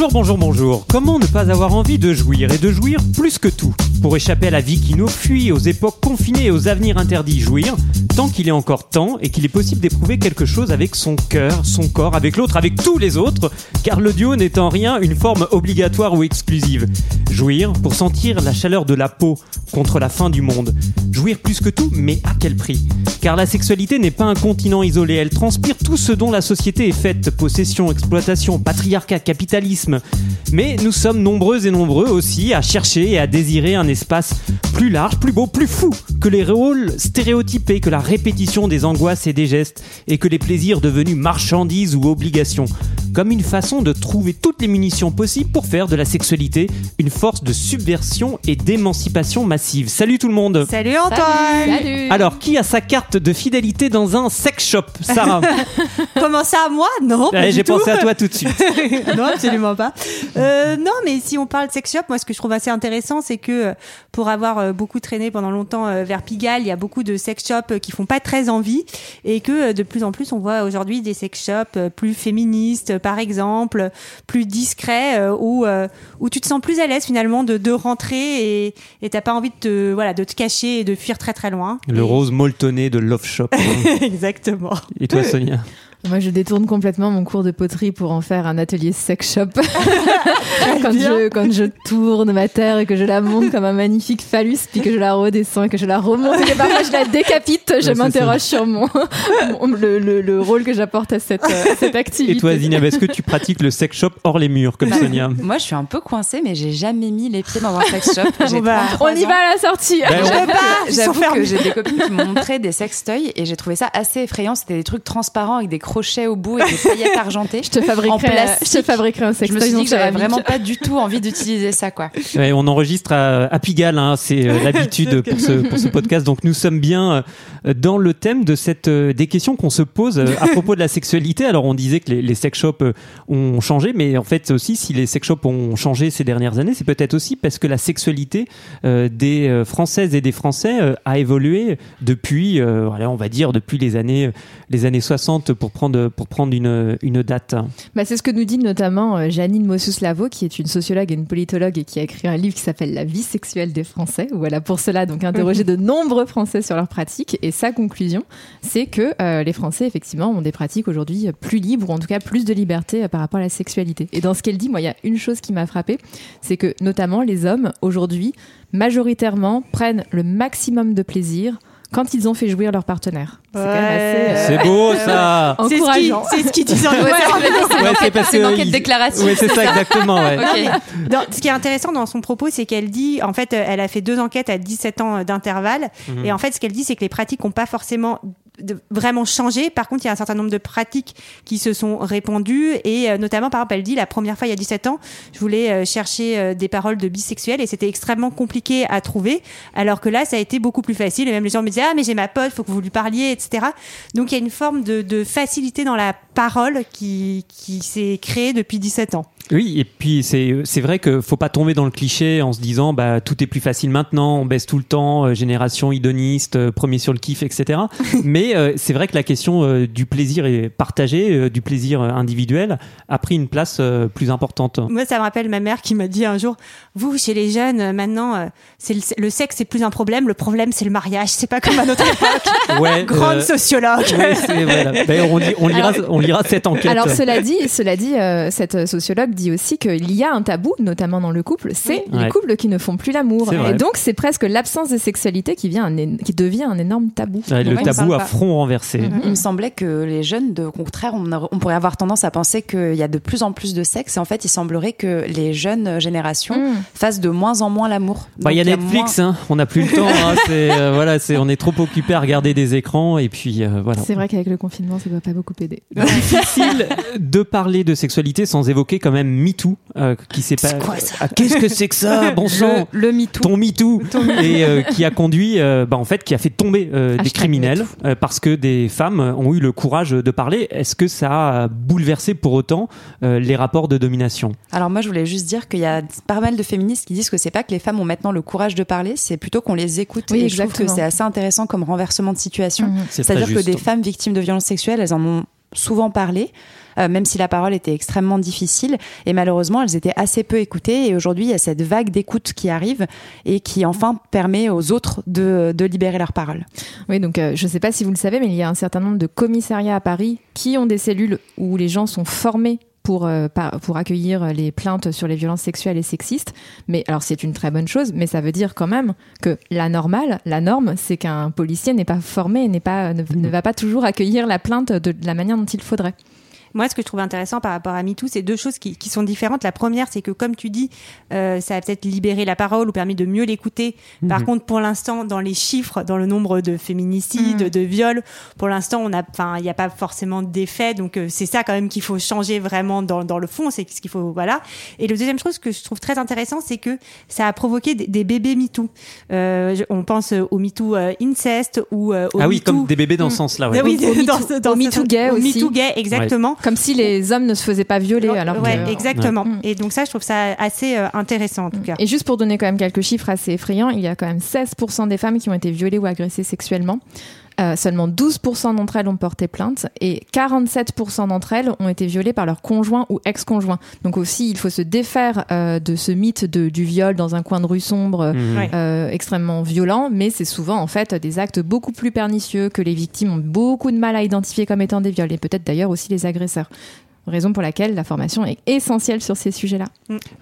Bonjour, bonjour, bonjour. Comment ne pas avoir envie de jouir et de jouir plus que tout Pour échapper à la vie qui nous fuit, aux époques confinées et aux avenirs interdits, jouir, tant qu'il est encore temps et qu'il est possible d'éprouver quelque chose avec son cœur, son corps, avec l'autre, avec tous les autres, car le duo n'est en rien une forme obligatoire ou exclusive. Jouir pour sentir la chaleur de la peau contre la fin du monde. Jouir plus que tout, mais à quel prix Car la sexualité n'est pas un continent isolé, elle transpire tout ce dont la société est faite, possession, exploitation, patriarcat, capitalisme. Mais nous sommes nombreux et nombreux aussi à chercher et à désirer un espace plus large, plus beau, plus fou que les rôles stéréotypés, que la répétition des angoisses et des gestes, et que les plaisirs devenus marchandises ou obligations. Comme une façon de trouver toutes les munitions possibles pour faire de la sexualité une force de subversion et d'émancipation massive. Salut tout le monde Salut Antoine Alors, qui a sa carte de fidélité dans un sex shop Sarah Comment ça, moi? Non, J'ai pensé à toi tout de suite. non, absolument pas. Euh, non, mais si on parle de sex shop, moi, ce que je trouve assez intéressant, c'est que euh, pour avoir euh, beaucoup traîné pendant longtemps vers Pigalle, il y a beaucoup de sex shops qui font pas très envie et que de plus en plus, on voit aujourd'hui des sex shops plus féministes, par exemple, plus discrets, euh, où euh, où tu te sens plus à l'aise finalement de, de rentrer et et t'as pas envie de te voilà de te cacher et de fuir très très loin. Le Et- rose molletonné de Love Shop. Exactement. Et toi, Sonia? Moi, je détourne complètement mon cours de poterie pour en faire un atelier sex shop. quand, je, quand je tourne ma terre et que je la monte comme un magnifique phallus, puis que je la redescends et que je la remonte et que parfois je la décapite, je m'interroge sur mon, mon- le, le- le rôle que j'apporte à cette, euh, cette activité. Et toi, Zineb, est-ce que tu pratiques le sex shop hors les murs, comme Sonia Moi, je suis un peu coincée, mais j'ai jamais mis les pieds dans un sex shop. Bah, 33 On y ans. va à la sortie. Ben, J'avoue que j'ai des copines qui m'ont montré des sextoys et j'ai trouvé ça assez effrayant. C'était des trucs transparents avec des crochets au bout et des paillettes argentées. Je te fabriquerai, En je te plastique. fabriquerai un Je sextoy me suis dit que j'avais vraiment pas du tout envie d'utiliser ça, quoi. Ouais, on enregistre à, à Pigalle, hein, c'est euh, l'habitude pour ce, pour ce podcast. Donc nous sommes bien euh, dans le thème de cette euh, des questions qu'on se pose à propos de la sexualité. Alors on disait que les, les sex shops ont changé, mais en fait aussi si les sex shops ont changé ces dernières années, c'est peut-être aussi parce que la sexualité euh, des Françaises et des Français euh, a évolué depuis, euh, voilà, on va dire depuis les années les années 60 pour prendre pour prendre une une date. Bah, c'est ce que nous dit notamment euh, Janine Mossus-Lavo, qui est une sociologue et une politologue et qui a écrit un livre qui s'appelle La vie sexuelle des Français, où elle a pour cela donc interrogé de nombreux Français sur leurs pratiques. Et sa conclusion, c'est que euh, les Français, effectivement, ont des pratiques aujourd'hui plus libres, ou en tout cas plus de liberté euh, par rapport à la sexualité. Et dans ce qu'elle dit, moi, il y a une chose qui m'a frappée, c'est que notamment les hommes, aujourd'hui, majoritairement, prennent le maximum de plaisir quand ils ont fait jouir leur partenaire. C'est quand même assez... euh, C'est beau ça. C'est ce qui- encourageant. c'est ce qu'ils disent en Ouais, c'est Ouais, c'est parce que enquête déclaration. Ouais, c'est ça exactement. Ouais. Dans- ce qui est intéressant dans son propos, c'est qu'elle dit, en fait, euh, elle a fait deux enquêtes à 17 ans euh, d'intervalle. Mhm. Et en fait, ce qu'elle dit, c'est que les pratiques n'ont pas forcément de- vraiment changé. Par contre, il y a un certain nombre de pratiques qui se sont répandues. Et euh, notamment, par exemple, elle dit, la première fois, il y a 17 ans, je voulais euh, chercher euh, des paroles de bisexuels et c'était extrêmement compliqué à trouver. Alors que là, ça a été beaucoup plus facile. Et même les gens me disaient, ah, mais j'ai ma pote, faut que vous lui parliez, etc. Donc, il y a une forme de, de facilité dans la parole qui, qui s'est créée depuis 17 ans. Oui, et puis c'est c'est vrai que faut pas tomber dans le cliché en se disant bah tout est plus facile maintenant, on baisse tout le temps, euh, génération hédoniste, euh, premier sur le kiff, etc. Mais euh, c'est vrai que la question euh, du plaisir est partagé, euh, du plaisir euh, individuel a pris une place euh, plus importante. Moi, ça me rappelle ma mère qui m'a dit un jour Vous, chez les jeunes, maintenant, euh, c'est le, le sexe, c'est plus un problème. Le problème, c'est le mariage. C'est pas comme à notre époque. Ouais, Grande euh, sociologue. ouais, c'est- voilà. D'ailleurs, on, lira, on lira cette enquête. Alors cela dit, cela dit, euh, cette sociologue dit aussi qu'il y a un tabou, notamment dans le couple, c'est Oui. les Ouais. couples qui ne font plus l'amour. Et donc c'est presque l'absence de sexualité qui, vient un é- qui devient un énorme tabou. Ouais, le tabou à pas. front renversé. Il me semblait que les jeunes, de, au contraire, on, a- on pourrait avoir tendance à penser qu'il y a de plus en plus de sexe. Et en fait, il semblerait que les jeunes générations Mm. fassent de moins en moins l'amour. Bah, il y a Netflix, moins- hein. on n'a plus le temps. hein. Euh, voilà, on est trop occupé à regarder des écrans et puis euh, voilà. C'est vrai qu'avec le confinement, ça ne va pas beaucoup aider. difficile de parler de sexualité sans évoquer quand même MeToo euh, qui s'est pas. quoi, ça Ah, Qu'est-ce que c'est que ça, bon sang Le, le MeToo. ton MeToo et euh, qui a conduit, euh, bah, en fait, qui a fait tomber euh, des criminels euh, parce que des femmes ont eu le courage de parler. Est-ce que ça a bouleversé pour autant euh, les rapports de domination? Alors moi, je voulais juste dire qu'il y a pas mal de féministes qui disent que c'est pas que les femmes ont maintenant le courage de parler, c'est plutôt qu'on les écoute. Oui, et je trouve que exactement. c'est assez intéressant comme renversement de situation. Mhm. C'est-à-dire que des femmes victimes de violences sexuelles, elles en ont souvent parlé. euh, même si la parole était extrêmement difficile, et malheureusement elles étaient assez peu écoutées. Et aujourd'hui, il y a cette vague d'écoute qui arrive et qui enfin permet aux autres de, de libérer leur parole. Oui, donc euh, je ne sais pas si vous le savez, mais il y a un certain nombre de commissariats à Paris qui ont des cellules où les gens sont formés pour, euh, pour accueillir les plaintes sur les violences sexuelles et sexistes. Mais alors c'est une très bonne chose, mais ça veut dire quand même que la normale, la norme, c'est qu'un policier n'est pas formé, n'est pas, ne, ne va pas toujours accueillir la plainte de, de la manière dont il faudrait. Moi, ce que je trouve intéressant par rapport à MeToo, c'est deux choses qui, qui sont différentes. La première, c'est que, comme tu dis, euh, ça a peut-être libéré la parole ou permis de mieux l'écouter. Par contre, pour l'instant, dans les chiffres, dans le nombre de féminicides, de viols, pour l'instant, on a, enfin, il n'y a pas forcément d'effet. Donc, euh, c'est ça quand même qu'il faut changer vraiment dans, dans le fond. C'est ce qu'il faut, voilà. Et le deuxième chose que je trouve très intéressant, c'est que ça a provoqué des, des bébés MeToo. Euh, on pense au MeToo euh, inceste ou euh, au Ah oui, MeToo- comme des bébés dans ce sens-là. ouais. oui, dans dans au ce- MeToo gay au aussi. MeToo gay, exactement. Comme si les hommes ne se faisaient pas violer. Alors ouais, que- exactement. Ouais. Et donc ça, je trouve ça assez euh, intéressant en tout cas. Et juste pour donner quand même quelques chiffres assez effrayants, il y a quand même 16% des femmes qui ont été violées ou agressées sexuellement. Euh, seulement 12% d'entre elles ont porté plainte et 47% d'entre elles ont été violées par leur conjoint ou ex-conjoint. Donc aussi, il faut se défaire euh, de ce mythe de- du viol dans un coin de rue sombre. Mhm. Euh, extrêmement violent, mais c'est souvent en fait des actes beaucoup plus pernicieux que les victimes ont beaucoup de mal à identifier comme étant des viols et peut-être d'ailleurs aussi les agresseurs. Raison pour laquelle la formation est essentielle sur ces sujets-là.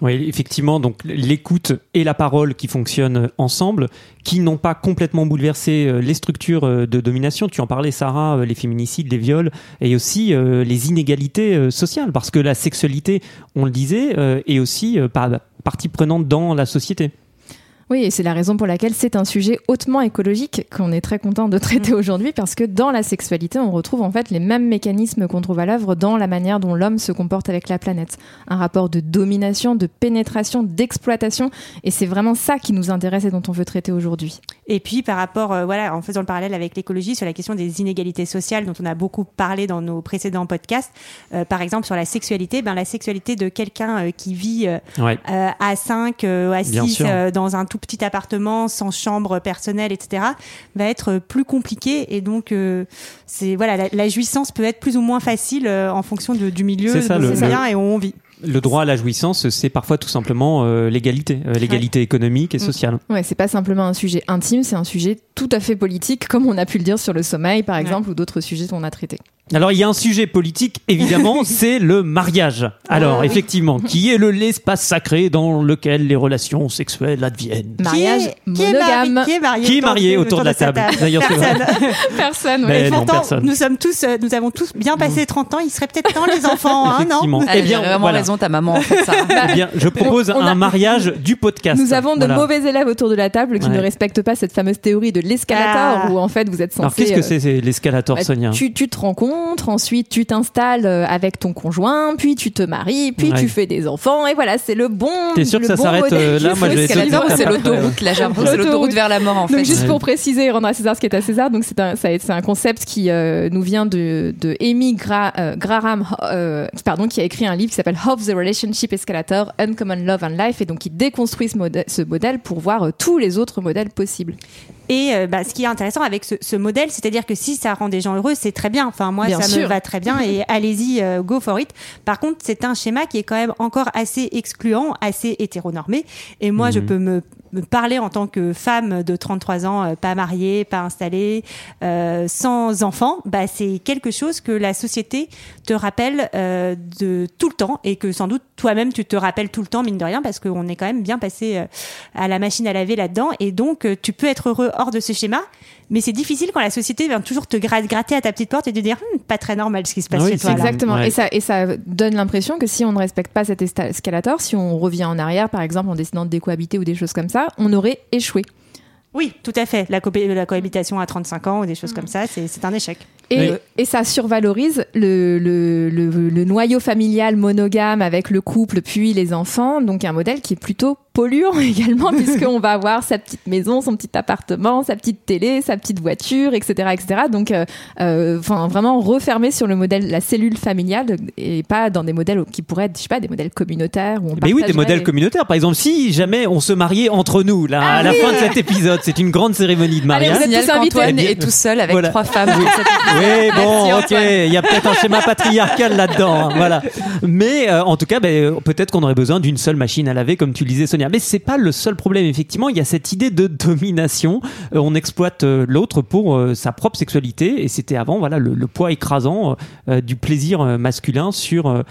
Oui, effectivement, donc l'écoute et la parole qui fonctionnent ensemble, qui n'ont pas complètement bouleversé euh, les structures euh, de domination. Tu en parlais, Sarah, euh, les féminicides, les viols, et aussi les inégalités sociales, parce que la sexualité, on le disait, est aussi par- partie prenante dans la société. Oui, et c'est la raison pour laquelle c'est un sujet hautement écologique qu'on est très content de traiter aujourd'hui parce que dans la sexualité, on retrouve en fait les mêmes mécanismes qu'on trouve à l'œuvre dans la manière dont l'homme se comporte avec la planète. Un rapport de domination, de pénétration, d'exploitation, et c'est vraiment ça qui nous intéresse et dont on veut traiter aujourd'hui. Et puis par rapport, euh, voilà, en faisant le parallèle avec l'écologie sur la question des inégalités sociales dont on a beaucoup parlé dans nos précédents podcasts, euh, par exemple sur la sexualité, ben la sexualité de quelqu'un euh, qui vit euh, Ouais. euh, à 5, euh, à Bien 6, sûr. euh, dans un tout petit appartement, sans chambre personnelle, etc., va être euh, plus compliqué. Et donc, euh, c'est voilà, la, la jouissance peut être plus ou moins facile euh, en fonction de- du milieu C'est ça, le- et où on vit. Le droit à la jouissance, c'est parfois tout simplement euh, l'égalité, euh, l'égalité économique et Mm. sociale. Ouais, c'est pas simplement un sujet intime, c'est un sujet tout à fait politique, comme on a pu le dire sur le sommeil, par exemple, ou d'autres sujets qu'on a traités. Alors il y a un sujet politique évidemment, c'est le mariage. Alors effectivement, qui est le l'espace sacré dans lequel les relations sexuelles adviennent? Mariage qui est, monogame. Qui est marié, Qui est autour marié de- autour de la table? D'ailleurs, c'est vrai. Personne. Personne, Mais- ouais. Et non, pourtant, personne. nous sommes tous, euh, nous avons tous bien passé 30 ans. Il serait peut-être temps les enfants, hein, non? Eh bien, vraiment voilà. raison, ta maman, en fait, ça. Eh bien, je propose On a- un mariage du podcast. Nous avons de Voilà. mauvais élèves autour de la table qui Ouais. ne respectent pas cette fameuse théorie de l'escalator Ah. où en fait vous êtes censé. Alors qu'est-ce que euh, c'est l'escalator, bah, Sonia tu, tu te rencontres, ensuite tu t'installes euh, avec ton conjoint, puis tu te maries, puis Ouais. tu fais des enfants, et voilà, c'est le bon. T'es sûr le que ça bon s'arrête, euh, là? Moi, c'est l'autoroute. Là, j'ai l'impression que c'est L'autoroute. vers la mort, en Donc fait. juste Ouais. pour préciser et rendre à César ce qui est à César, donc c'est un, ça- c'est un concept qui euh, nous vient de, de Amy Gra- euh, Graham, euh, pardon, qui a écrit un livre qui s'appelle Of the Relationship Escalator, Uncommon Love and Life, et donc qui déconstruit ce modèle, ce modèle pour voir euh, tous les autres modèles possibles. Et euh, bah, ce qui est intéressant avec ce, ce modèle, c'est-à-dire que si ça rend des gens heureux, c'est très bien. Enfin, moi, Bien ça sûr. me va très bien et allez-y, euh, go for it. Par contre, c'est un schéma qui est quand même encore assez excluant, assez hétéronormé. Et moi, je Mhm. peux me, me parler en tant que femme de 33 ans, euh, pas mariée, pas installée, euh, sans enfant. Bah, c'est quelque chose que la société te rappelle euh, de tout le temps et que sans doute toi-même tu te rappelles tout le temps, mine de rien, parce qu'on est quand même bien passé à la machine à laver là-dedans. Et donc, tu peux être heureux hors de ce schéma, mais c'est difficile quand la société vient toujours te gra- gratter à ta petite porte et te dire Hum, pas très normal ce qui se passe Oui, chez toi. Exactement. Ouais. Et, ça, et ça donne l'impression que si on ne respecte pas cet escalator, si on revient en arrière, par exemple, en décidant de décohabiter ou des choses comme ça, on aurait échoué. Oui, tout à fait. La, co- la cohabitation à 35 ans ou des choses comme ça, c'est un échec. Et, Oui. et ça survalorise le, le, le, le noyau familial monogame avec le couple puis les enfants. Donc un modèle qui est plutôt polluant également puisqu'on va avoir sa petite maison, son petit appartement, sa petite télé, sa petite voiture, etc. etc. Donc euh, euh, enfin, vraiment refermé sur le modèle, la cellule familiale et pas dans des modèles qui pourraient être, je sais pas, des modèles communautaires. Où on Mais oui, des modèles les- communautaires. Par exemple, si jamais on se mariait entre nous, là, à la fin de cet épisode, c'est une grande cérémonie de Allez, mariage. vous êtes tous invités. Eh bien- est tout seul avec Voilà. trois femmes. épisode. Oui, bon, Merci, ok, il y a peut-être un schéma patriarcal là-dedans, hein, voilà. Mais euh, en tout cas, ben, peut-être qu'on aurait besoin d'une seule machine à laver, comme tu le disais, Sonia. Mais c'est pas le seul problème, effectivement. Il y a cette idée de domination. Euh, on exploite euh, l'autre pour sa propre sexualité, et c'était avant, voilà, le, le poids écrasant du plaisir masculin sur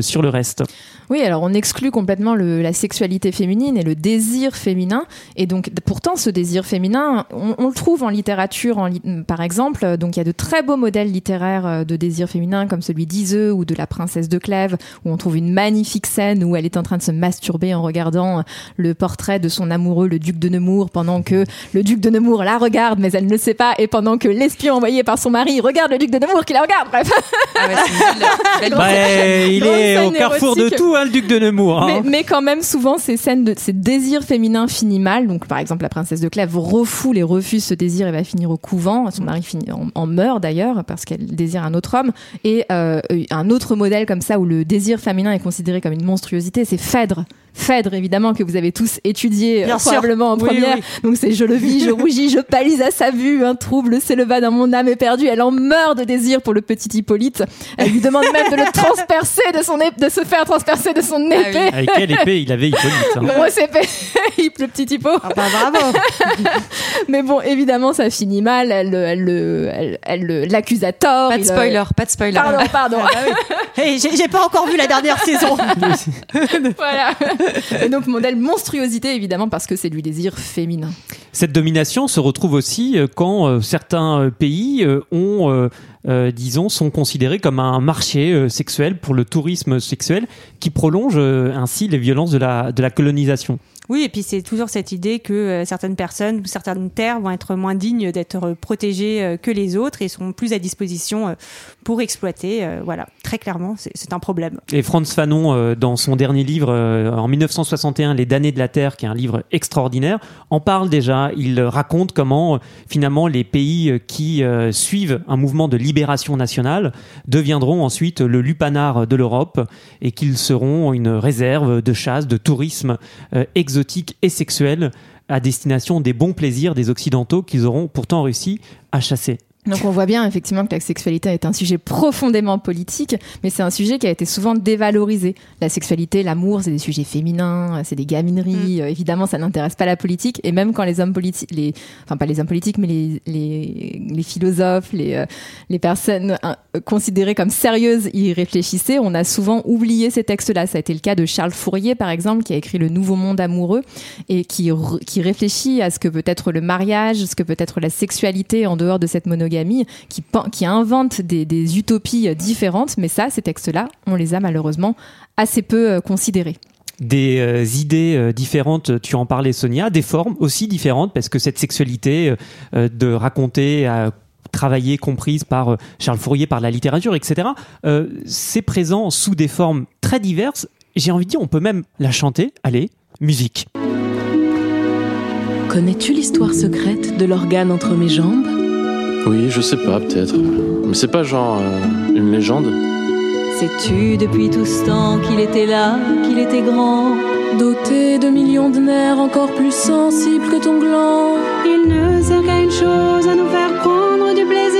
sur le reste. Oui, alors on exclut complètement le- la sexualité féminine et le désir féminin. Et donc, pourtant, ce désir féminin, on, on le trouve en littérature, en li- par exemple. Donc, il y a de très beaux modèles littéraires euh, de désir féminin, comme celui d'Iseux ou de la princesse de Clèves, où on trouve une magnifique scène où elle est en train de se masturber en regardant euh, le portrait de son amoureux, le duc de Nemours, pendant que le duc de Nemours la regarde, mais elle ne le sait pas, et pendant que l'espion envoyé par son mari regarde le duc de Nemours qui la regarde. Bref. Ah ouais, c'est une belle- belle- Bah, il est au carrefour de tout, hein, le duc de Nemours. Mais, hein. mais quand même, souvent, ces scènes de ces désirs féminins finissent mal. Donc, par exemple, la princesse de Clèves refoule et refuse ce désir et va finir au couvent. Son mari finit en, en meurt d'ailleurs parce qu'elle désire un autre homme. Et euh, un autre modèle comme ça où le désir féminin est considéré comme une monstruosité, c'est Phèdre. Phèdre, évidemment, que vous avez tous étudié euh, Bien sûr. probablement en Oui, première. oui. Donc c'est je le vis, je rougis, je pâlis à sa vue, un trouble s'éleva dans mon âme éperdue. Elle en meurt de désir pour le petit Hippolyte. Elle lui demande même de le transpercer de son ép- de se faire transpercer de son Ah oui. épée. Avec quelle épée il avait Hippolyte hein. Moi, c'est le petit Hippo. Ah bah bravo. Mais bon, évidemment, ça finit mal. Elle, le- elle, le- elle, elle le- l'accuse à tort. Pas de Il, euh, spoiler, pas de spoiler. Pardon, pardon. Hey, j'ai j'ai pas encore vu la dernière saison. voilà. Et donc, modèle monstruosité, évidemment, parce que c'est du désir féminin. Cette domination se retrouve aussi euh, quand euh, certains euh, pays euh, ont, euh, euh, disons, sont considérés comme un marché euh, sexuel pour le tourisme sexuel qui prolonge euh, ainsi les violences de la, de la colonisation. Oui, et puis c'est toujours cette idée que euh, certaines personnes ou certaines terres vont être moins dignes d'être protégées euh, que les autres et sont plus à disposition euh, pour exploiter. euh, voilà, très clairement, c'est un problème. Et Franz Fanon, euh, dans son dernier livre, euh, en 1961, Les damnés de la Terre, qui est un livre extraordinaire, en parle déjà. Il euh, raconte comment, finalement, les pays qui suivent un mouvement de libération nationale deviendront ensuite le lupanar de l'Europe et qu'ils seront une réserve de chasse, de tourisme exotique et sexuel à destination des bons plaisirs des Occidentaux qu'ils auront pourtant réussi à chasser. Donc on voit bien effectivement que la sexualité est un sujet profondément politique, mais c'est un sujet qui a été souvent dévalorisé. La sexualité, l'amour, c'est des sujets féminins, c'est des gamineries. Euh, évidemment, ça n'intéresse pas la politique. Et même quand les hommes politiques, les, enfin pas les hommes politiques, mais les les, les philosophes, les euh, les personnes euh, considérées comme sérieuses y réfléchissaient, on a souvent oublié ces textes-là. Ça a été le cas de Charles Fourier, par exemple, qui a écrit Le Nouveau Monde amoureux et qui qui réfléchit à ce que peut être le mariage, ce que peut être la sexualité en dehors de cette monogamie, qui qui invente des, des utopies euh, différentes. Mais ça, ces textes-là, on les a malheureusement assez peu euh, considérés. des euh, idées euh, différentes, tu en parlais Sonia, des formes aussi différentes, parce que cette sexualité euh, de raconter, à travailler, comprise par Charles Fourier, par la littérature, etc., euh, c'est présent sous des formes très diverses. J'ai envie de dire, on peut même la chanter. Allez, musique. Connais-tu l'histoire secrète de l'organe entre mes jambes? Oui, je sais pas, peut-être. Mais c'est pas genre euh, une légende? Sais-tu depuis tout ce temps qu'il était là, qu'il était grand? Doté de millions de nerfs encore plus sensibles que ton gland Il ne sert qu'à une chose, à nous faire prendre du plaisir.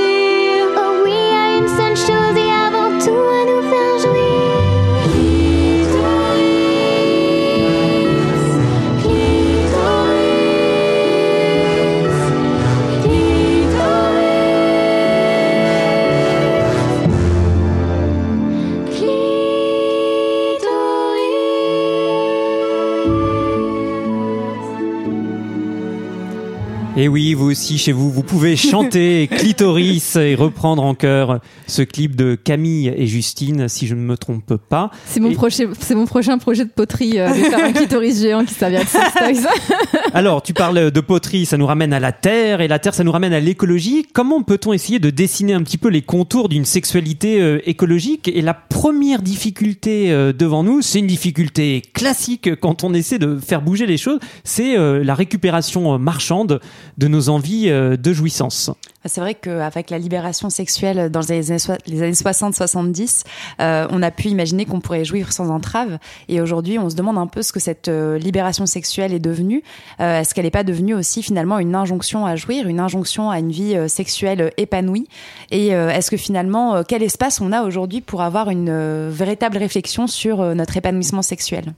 Et oui, vous aussi chez vous, vous pouvez chanter Clitoris et reprendre en chœur ce clip de Camille et Justine, si je ne me trompe pas. C'est mon, Et- prochain, c'est mon prochain projet de poterie, euh, de faire un clitoris géant qui servira de. Alors, tu parles de poterie, ça nous ramène à la terre, et la terre, ça nous ramène à l'écologie. Comment peut-on essayer de dessiner un petit peu les contours d'une sexualité euh, écologique? Et la première difficulté euh, devant nous, c'est une difficulté classique quand on essaie de faire bouger les choses, c'est euh, la récupération euh, marchande de nos envies euh, de jouissance. C'est vrai qu'avec la libération sexuelle dans les années, soi- les années 60-70, euh, on a pu imaginer qu'on pourrait jouir sans entrave. Et aujourd'hui, on se demande un peu ce que cette euh, libération sexuelle est devenue. Est-ce qu'elle n'est pas devenue aussi finalement une injonction à jouir, une injonction à une vie sexuelle épanouie? Et est-ce que finalement, quel espace on a aujourd'hui pour avoir une véritable réflexion sur notre épanouissement sexuel?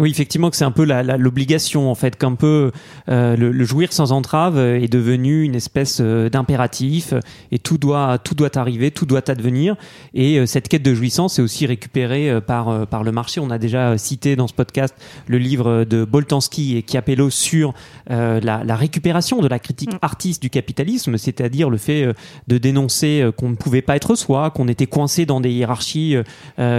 Oui, effectivement, que c'est un peu la- la- l'obligation, en fait, qu'un peu euh, le, le jouir sans entrave est devenu une espèce euh, d'impératif et tout doit tout doit arriver, tout doit advenir. Et euh, cette quête de jouissance est aussi récupérée euh, par euh, par le marché. On a déjà cité dans ce podcast le livre de Boltanski et Chiapello sur euh, la, la récupération de la critique artiste du capitalisme, c'est-à-dire le fait de dénoncer qu'on ne pouvait pas être soi, qu'on était coincé dans des hiérarchies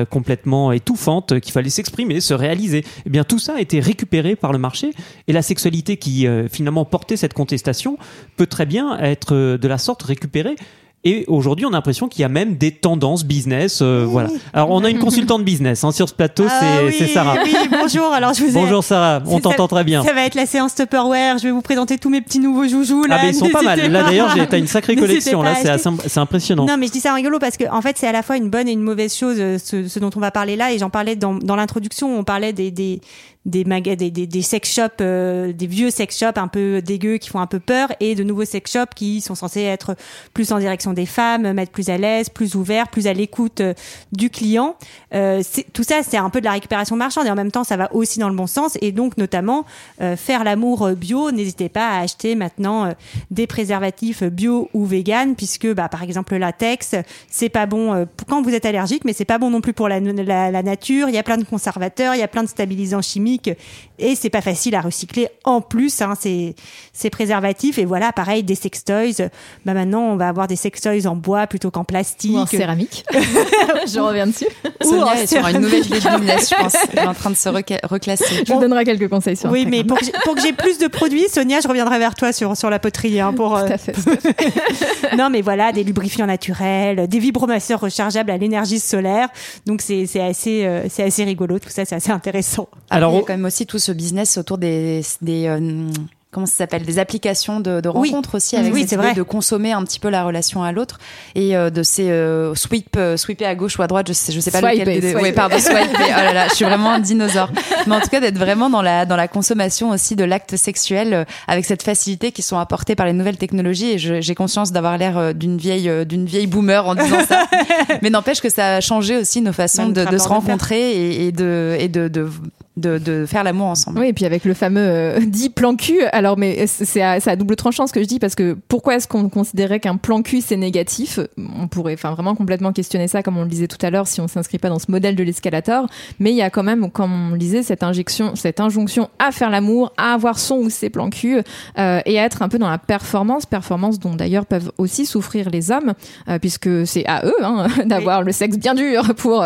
complètement étouffantes, qu'il fallait s'exprimer, se réaliser. Eh bien, tout ça a été récupéré par le marché et la sexualité qui euh, finalement portait cette contestation peut très bien être euh, de la sorte récupérée. Et aujourd'hui, on a l'impression qu'il y a même des tendances business. euh, Voilà. Alors, on a une consultante business hein, sur ce plateau, Ah c'est oui, Sarah. Oui, bonjour. Alors je vous ai- Bonjour Sarah, on t'entend très bien. Ça va être la séance Tupperware. Je vais vous présenter tous mes petits nouveaux joujoux là. Ah, mais ils sont pas mal. Là, d'ailleurs, j'ai- t'as une sacrée collection. Là, c'est assez- impressionnant. Non, mais je dis ça en rigolo parce que en fait, c'est à la fois une bonne et une mauvaise chose, euh, ce, ce dont on va parler là. Et j'en parlais dans, dans l'introduction. On parlait des des des, maga- des, des, des sex shops, euh, des vieux sex shops un peu dégueux qui font un peu peur, et de nouveaux sex shops qui sont censés être plus en direction des femmes, mettre plus à l'aise, plus ouverts, plus à l'écoute euh, du client. Euh, tout ça, c'est un peu de la récupération marchande, et en même temps, ça va aussi dans le bon sens. Et donc, notamment, euh, faire l'amour euh, bio. N'hésitez pas à acheter maintenant des préservatifs bio ou vegan, puisque, bah, par exemple, le latex, c'est pas bon quand vous êtes allergique, mais c'est pas bon non plus pour la, la nature. Il y a plein de conservateurs, il y a plein de stabilisants chimiques, et c'est pas facile à recycler en plus, hein, ces, ces préservatifs. Et voilà, pareil, des sextoys. Bah, maintenant, on va avoir des sextoys en bois plutôt qu'en plastique. Ou en céramique. je reviens dessus. Sonia en est sur une nouvelle illumination, je pense. Elle est en train de se reclasser. Je vous donnerai quelques conseils sur Oui, mais pour que, j'ai- pour que j'ai plus de produits, Sonia, je reviendrai vers toi sur, sur la poterie. Hein, pour, euh, Tout à fait. tout à fait. non, mais voilà, des lubrifiants naturels, des vibromasseurs rechargeables à l'énergie solaire. Donc, c'est c'est assez, euh, c'est assez rigolo. Tout ça, c'est assez intéressant. Alors, A quand même aussi tout ce business autour des, des euh, comment ça s'appelle, des applications de, de Oui. rencontres aussi, avec Oui, cette c'est idée vrai. de consommer un petit peu la relation à l'autre et euh, de ces euh, sweep, euh, sweeper à gauche ou à droite, je sais, je sais pas Swiper, lequel. des. Ouais, pardon, swiper. Oh là là, je suis vraiment un dinosaure. Mais en tout cas, d'être vraiment dans la dans la consommation aussi de l'acte sexuel avec cette facilité qui sont apportées par les nouvelles technologies. Et j'ai conscience d'avoir l'air d'une vieille d'une vieille boomer en disant ça. Mais n'empêche que ça a changé aussi nos façons Même de, se rencontrer et, et de et de, de de, de faire l'amour ensemble. Oui, et puis avec le fameux euh, dit plan cul. Alors, mais c'est à, double tranchant ce que je dis parce que pourquoi est-ce qu'on considérait qu'un plan cul c'est négatif? On pourrait, enfin, vraiment complètement questionner ça, comme on le disait tout à l'heure, si on s'inscrit pas dans ce modèle de l'escalator. Mais il y a quand même, comme on le disait, cette injection, cette injonction à faire l'amour, à avoir son ou ses plans cul euh, et à être un peu dans la performance, performance dont d'ailleurs peuvent aussi souffrir les hommes, euh, puisque c'est à eux hein, d'avoir le sexe bien dur pour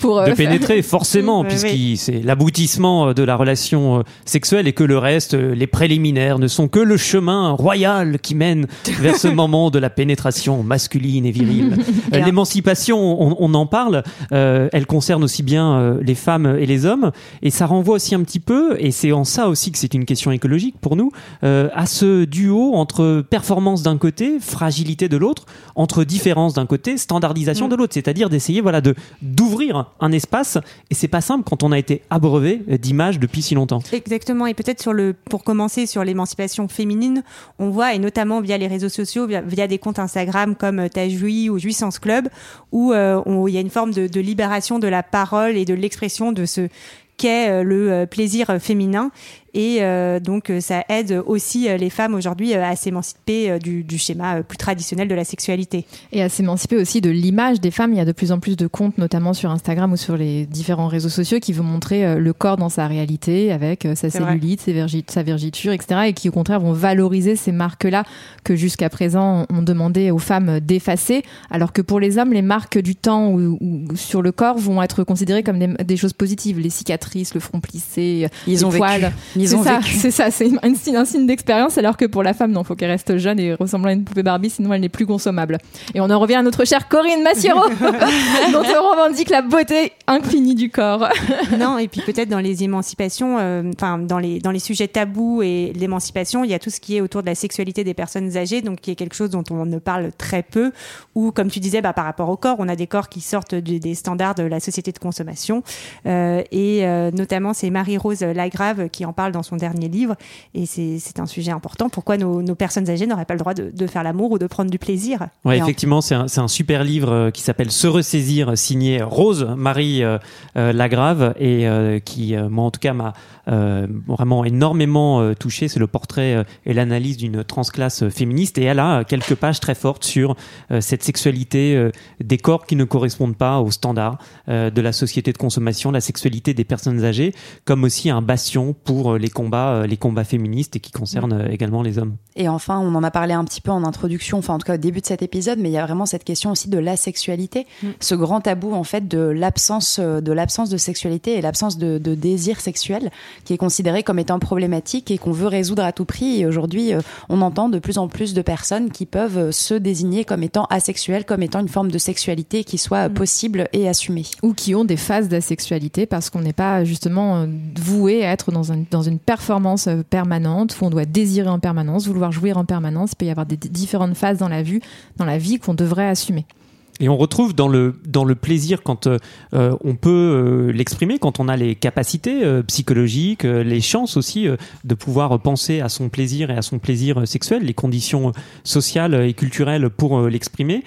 pour euh, de faire- pénétrer forcément Oui, puisque c'est l'aboutissement de la relation euh, sexuelle et que le reste euh, les préliminaires ne sont que le chemin royal qui mène vers ce moment de la pénétration masculine et virile. Euh, l'émancipation on, on en parle euh, elle concerne aussi bien euh, les femmes et les hommes et ça renvoie aussi un petit peu et c'est en ça aussi que c'est une question écologique pour nous euh, à ce duo entre performance d'un côté fragilité de l'autre entre différence d'un côté standardisation de l'autre c'est-à-dire d'essayer voilà de d'ouvrir un espace et c'est pas simple quand on a été abreuvé d'images depuis si longtemps Exactement. Et peut-être sur le, pour commencer sur l'émancipation féminine, on voit, et notamment via les réseaux sociaux, via, des comptes Instagram comme euh, T'as joui ou Jouissance Club, où euh, il y a une forme de, libération de la parole et de l'expression de ce qu'est euh, le euh, plaisir euh, féminin. Et euh, donc, euh, ça aide aussi euh, les femmes aujourd'hui à s'émanciper du, du schéma plus traditionnel de la sexualité. Et à s'émanciper aussi de l'image des femmes. Il y a de plus en plus de comptes, notamment sur Instagram ou sur les différents réseaux sociaux, qui vont montrer le corps dans sa réalité, avec sa cellulite, ses vergi- sa vergiture, etc. Et qui, au contraire, vont valoriser ces marques-là que jusqu'à présent, on demandait aux femmes d'effacer. Alors que pour les hommes, les marques du temps ou, ou sur le corps vont être considérées comme des, des choses positives. Les cicatrices, le front plissé, Ils les ont poils. vécu. Ils ont ça, vécu. c'est ça, c'est un signe, d'expérience, alors que pour la femme, non, faut qu'elle reste jeune et ressemblant à une poupée Barbie, sinon elle n'est plus consommable. Et on en revient à notre chère Corinne Massiero, dont on revendique la beauté infinie du corps. non, et puis peut-être dans les émancipations, euh, enfin dans les dans les sujets tabous et l'émancipation, il y a tout ce qui est autour de la sexualité des personnes âgées, donc qui est quelque chose dont on ne parle très peu. Ou comme tu disais, bah, par rapport au corps, on a des corps qui sortent des standards de la société de consommation, Euh, et euh, notamment c'est Marie-Rose Lagrave qui en parle dans son dernier livre, et c'est un sujet important. Pourquoi nos, nos personnes âgées n'auraient pas le droit de, de faire l'amour ou de prendre du plaisir Ouais, Et en- effectivement, c'est un, super livre euh, qui s'appelle Se ressaisir, signé Rose Marie euh, euh, Lagrave et euh, qui, moi en tout cas, m'a vraiment énormément euh, touché. C'est le portrait euh, et l'analyse d'une transclasse euh, féministe et elle a euh, quelques pages très fortes sur euh, cette sexualité euh, des corps qui ne correspondent pas aux standards euh, de la société de consommation, la sexualité des personnes âgées, comme aussi un bastion pour euh, les combats, euh, les combats féministes et qui concernent euh, également les hommes. Et enfin, on en a parlé un petit peu en introduction, enfin en tout cas au début de cet épisode, mais il y a vraiment cette question aussi de la sexualité, Mm. ce grand tabou en fait de l'absence euh, de l'absence de sexualité et l'absence de, de désir sexuel, qui est considéré comme étant problématique et qu'on veut résoudre à tout prix. Et aujourd'hui, euh, on entend de plus en plus de personnes qui peuvent euh, se désigner comme étant asexuelles, comme étant une forme de sexualité qui soit Mm. possible et assumée. Ou qui ont des phases d'asexualité parce qu'on n'est pas justement euh, voué à être dans, un- dans une performance permanente où on doit désirer en permanence, vouloir jouir en permanence. Il peut y avoir des différentes phases dans la dans la vie qu'on devrait assumer. Et on retrouve dans le, dans le plaisir quand euh, euh, on peut euh, l'exprimer, quand on a les capacités euh, psychologiques, les chances aussi de pouvoir penser à son plaisir et à son plaisir sexuel, les conditions sociales et culturelles pour l'exprimer,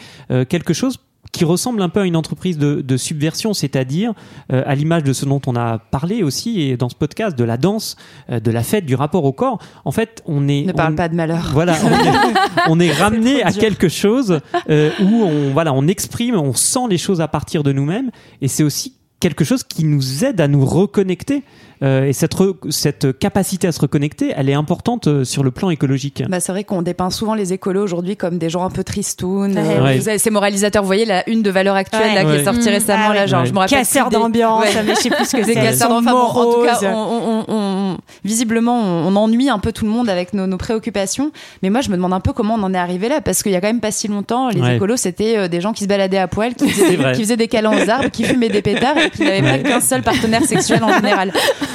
quelque chose qui ressemble un peu à une entreprise de, de subversion, c'est-à-dire euh, à l'image de ce dont on a parlé aussi et dans ce podcast, de la danse, euh, de la fête, du rapport au corps. En fait, on est Ne parle on- pas de malheur. voilà, on est, on est ramené à quelque chose euh, où on voilà, on exprime, on sent les choses à partir de nous-mêmes, et c'est aussi quelque chose qui nous aide à nous reconnecter. Euh, et cette, re- cette capacité à se reconnecter, elle est importante euh, sur le plan écologique. Bah, c'est vrai qu'on dépeint souvent les écolos aujourd'hui comme des gens un peu tristounes. Ouais. euh, Ouais. vous avez- C'est moralisateur. Vous voyez la une de valeur actuelle Ouais. là, qui Ouais. est sortie Mmh. récemment. Ah là, genre, Ouais. je me rappelle des- d'ambiance, Ouais. mais je sais plus ce que c'est. d'enfants. Bon, en tout cas, on- on- visiblement, on, on ennuie un peu tout le monde avec nos, nos préoccupations. Mais moi, je me demande un peu comment on en est arrivé là, parce qu'il y a quand même pas si longtemps, les Ouais. écolos, c'était euh, des gens qui se baladaient à poil, qui faisaient, qui des câlins aux arbres, qui fumaient des pétards et qui n'avaient Ouais. pas qu'un seul partenaire sexuel en général.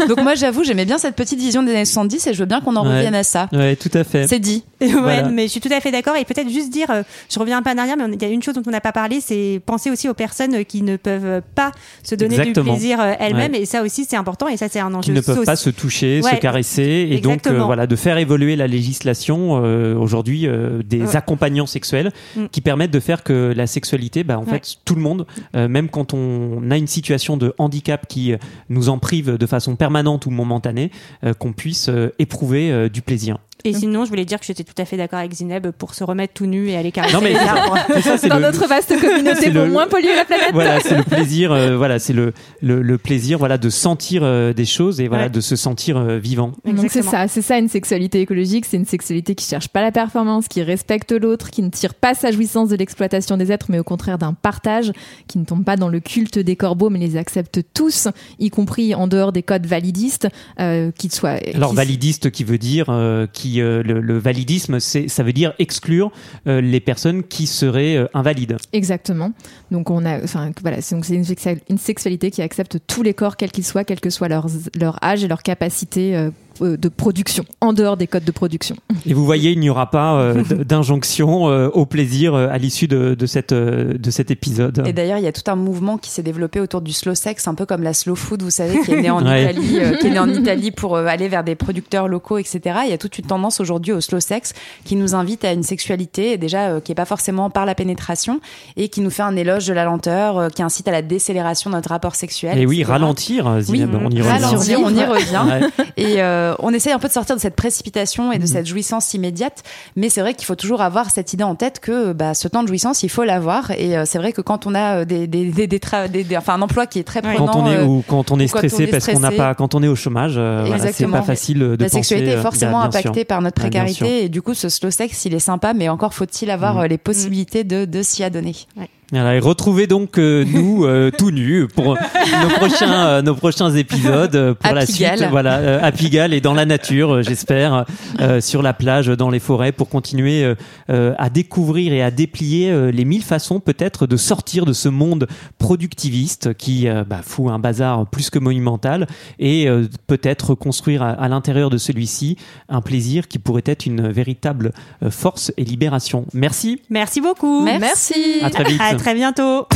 Donc moi, j'avoue, j'aimais bien cette petite vision des années 70 et je veux bien qu'on en Ouais. revienne à ça. Ouais, tout à fait. C'est dit. Ouais, Voilà. mais je suis tout à fait d'accord. Et peut-être juste dire, euh, je reviens un peu en arrière, mais il y a une chose dont on n'a pas parlé, c'est penser aussi aux personnes qui ne peuvent pas se donner Exactement. du plaisir euh, elles-mêmes. Ouais. Et ça aussi, c'est important. Et ça, c'est un qui enjeu ne peuvent pas se toucher, se Ouais, caresser, et donc euh, voilà de faire évoluer la législation euh, aujourd'hui euh, des Ouais. accompagnants sexuels Mm. qui permettent de faire que la sexualité, bah, en Ouais. fait, tout le monde, euh, même quand on a une situation de handicap qui nous en prive de façon permanente ou momentanée, euh, qu'on puisse euh, éprouver euh, du plaisir. Et sinon, je voulais dire que j'étais tout à fait d'accord avec Zineb pour se remettre tout nu et aller caresser Non, mais les ça. arbres. C'est ça, Dans le- notre vaste communauté c'est pour le- moins polluer la planète. voilà, c'est le plaisir, euh, voilà, c'est le, le, le plaisir, voilà, de sentir euh, des choses et voilà, Ouais. de se sentir euh, vivant. Donc c'est ça, c'est ça une sexualité écologique, c'est une sexualité qui cherche pas la performance, qui respecte l'autre, qui ne tire pas sa jouissance de l'exploitation des êtres, mais au contraire d'un partage, qui ne tombe pas dans le culte des corbeaux, mais les accepte tous, y compris en dehors des codes validistes, euh, qu'ils soient. Alors validiste qui veut dire euh, euh, le, validisme ça veut dire exclure euh, les personnes qui seraient euh, invalides. Exactement. Donc on a, enfin voilà, donc c'est une, sexual- une sexualité qui accepte tous les corps, quels qu'ils soient, quel que soit leur, âge et leur capacité de production, en dehors des codes de production. Et vous voyez, il n'y aura pas euh, d'injonction euh, au plaisir euh, à l'issue de, de cette euh, de cet épisode. Et d'ailleurs, il y a tout un mouvement qui s'est développé autour du slow sex, un peu comme la slow food, vous savez, qui est née en Ouais. Italie, euh, qui est née en Italie pour euh, aller vers des producteurs locaux, etc. Il y a toute une tendance aujourd'hui au slow sex qui nous invite à une sexualité déjà euh, qui est pas forcément par la pénétration et qui nous fait un éloge de la lenteur, euh, qui incite à la décélération de notre rapport sexuel. Et oui, ralentir, Oui, Zineb, on y revient. ralentir, on y revient. Ouais. Et, euh, on essaye un peu de sortir de cette précipitation et de cette jouissance immédiate, mais c'est vrai qu'il faut toujours avoir cette idée en tête que bah, ce temps de jouissance, il faut l'avoir. Et euh, c'est vrai que quand on a euh, des, des, des, des tra- des- des- enfin un emploi qui est très prenant, Quand on est euh, ou quand on est ou quand stressé on est parce qu'on n'a pas quand on est au chômage, euh, voilà, c'est pas facile de la penser, sexualité est forcément bien sûr. impactée par notre bien précarité et du coup ce slow sex il est sympa mais encore faut-il avoir euh, les possibilités de, de s'y adonner. Voilà, et retrouvez donc euh, nous euh, tout nus pour nos prochains euh, nos prochains épisodes euh, pour À la Pigalle. suite voilà euh, à Pigalle et dans la nature euh, j'espère euh, sur la plage dans les forêts pour continuer euh, euh, à découvrir et à déplier euh, les mille façons peut-être de sortir de ce monde productiviste qui euh, bah, fout un bazar plus que monumental et euh, peut-être construire à, à l'intérieur de celui-ci un plaisir qui pourrait être une véritable force et libération. Merci. Merci beaucoup. Merci. À très vite. À très bientôt.